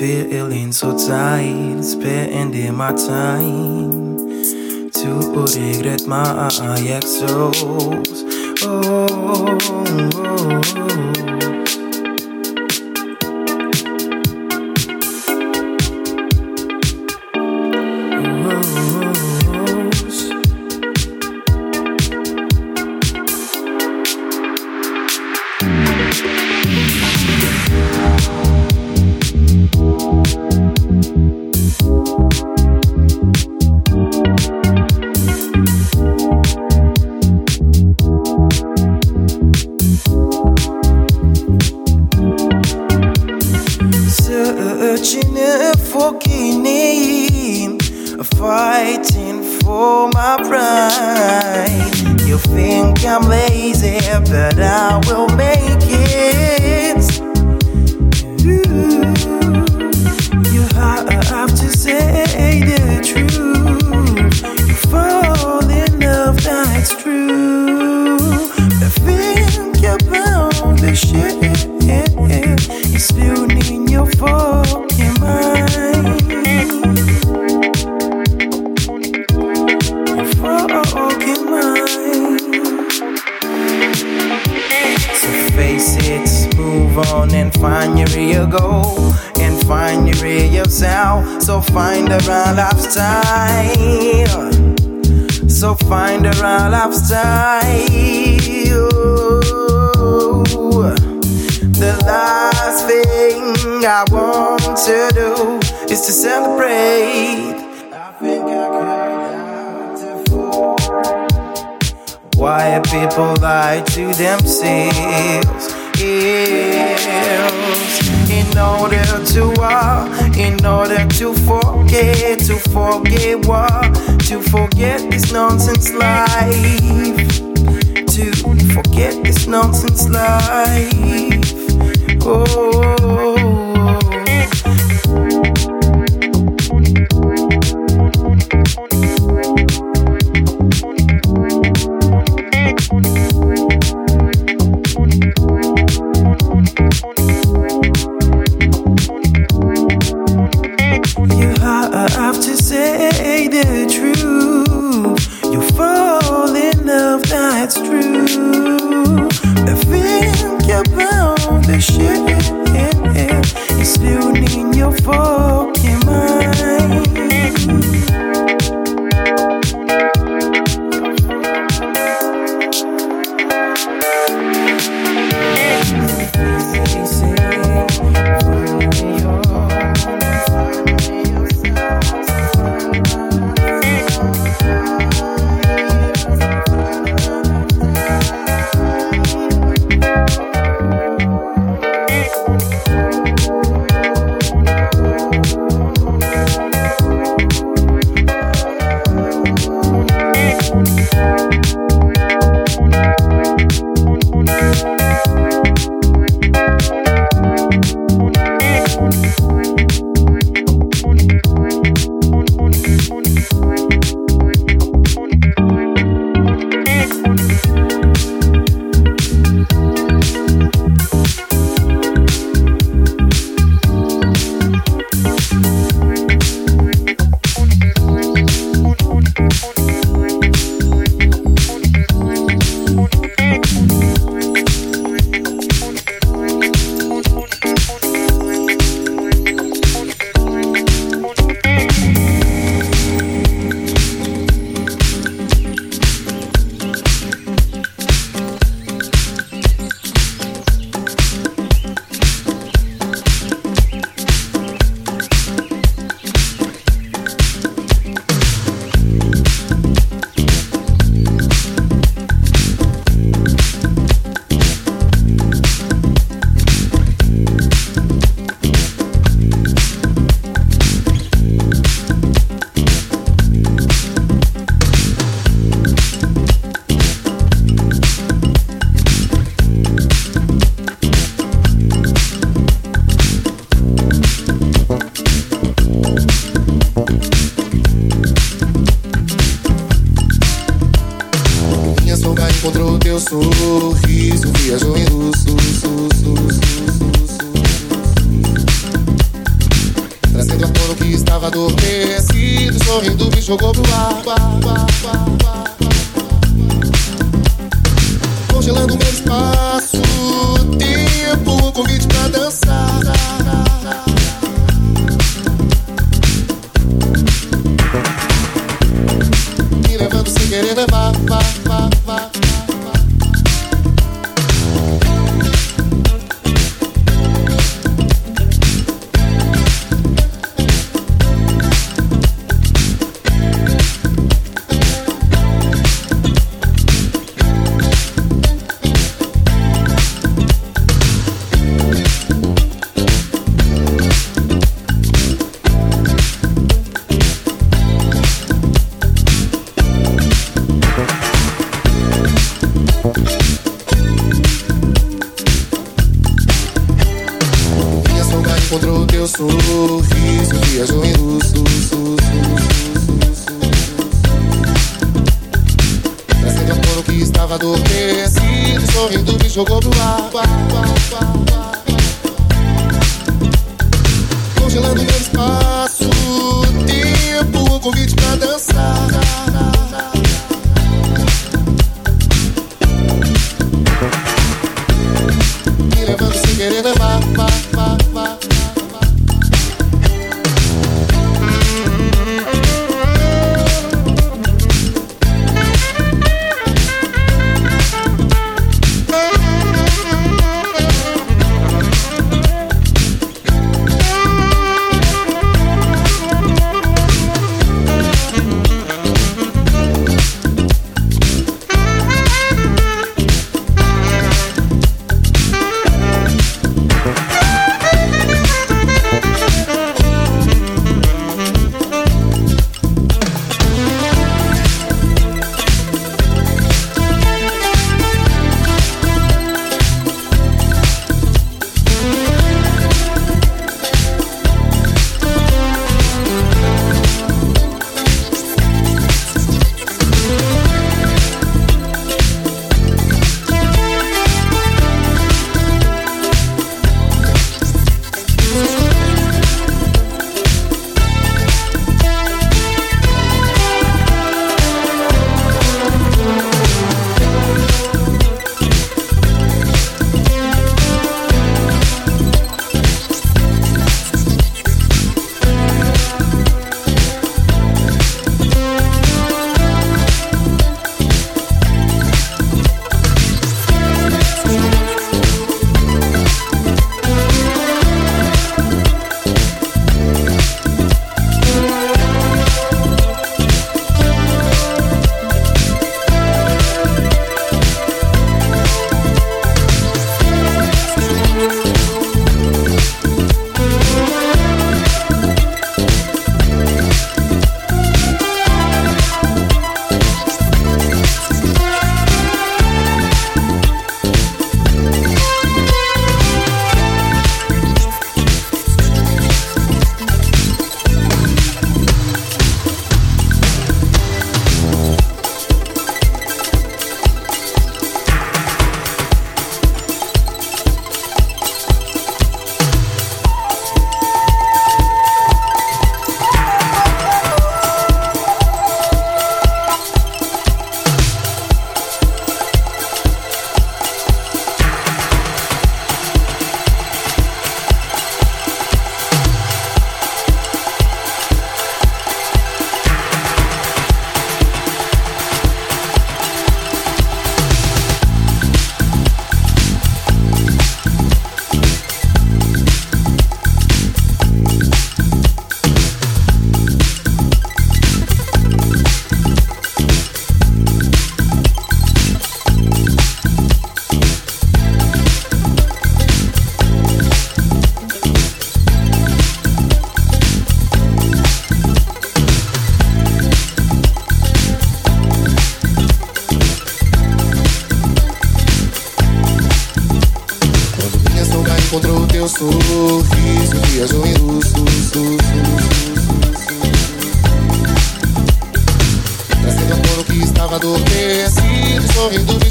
feeling so tired, spending my time to regret my exos. Oh, oh, oh. oh. last thing I want to do is to celebrate. Why are people lie to themselves? In order to uh, in order to forget, to forget what, to forget this nonsense life, to forget this nonsense life oh. oh, oh, oh.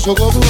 Congelando meu espaço,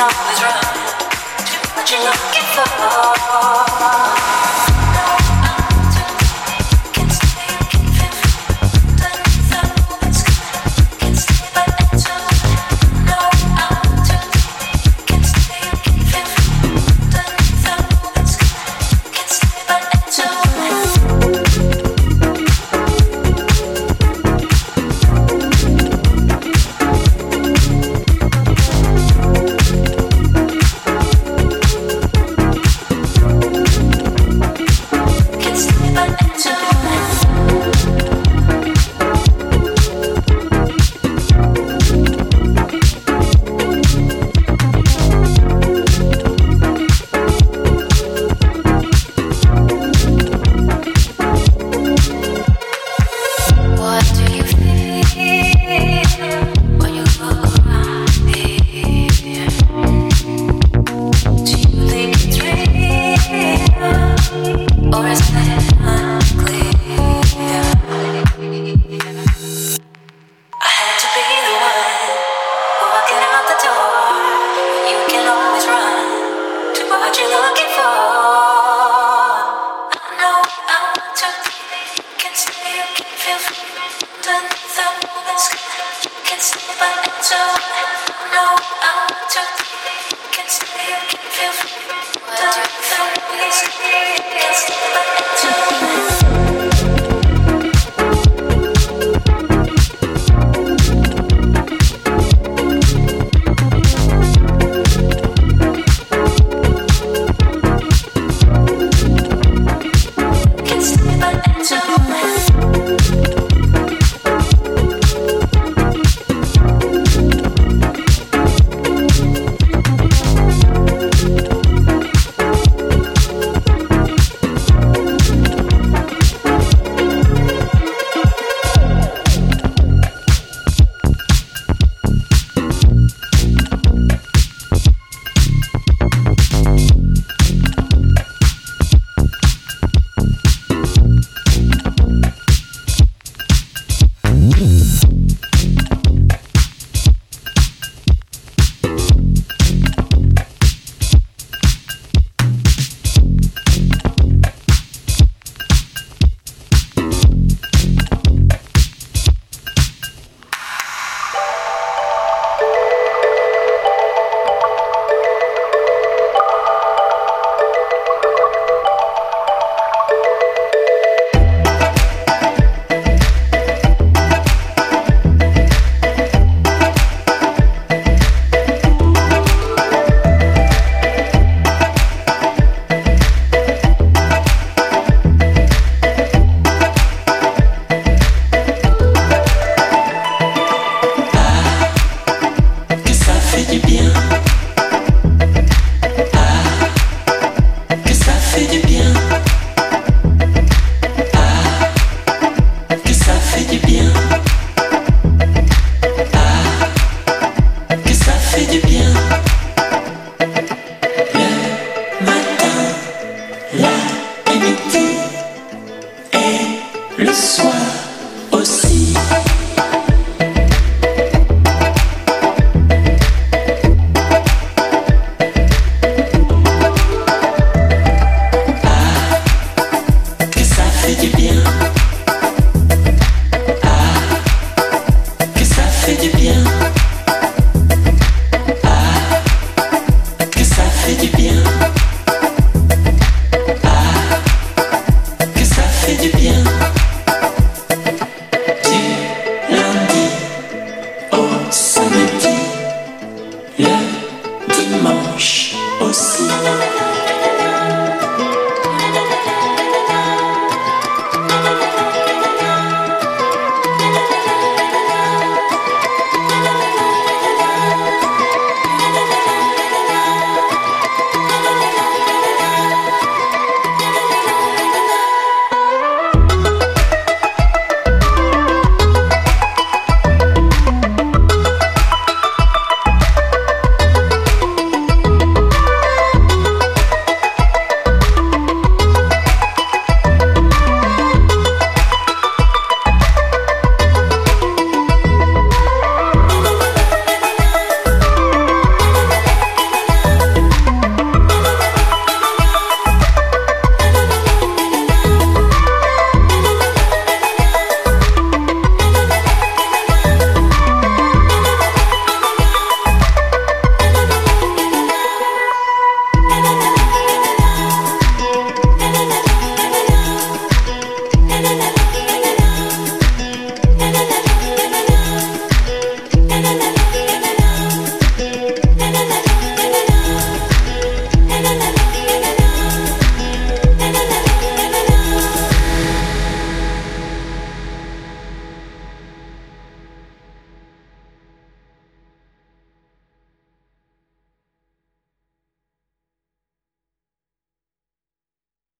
always wrong. Do what you're looking for.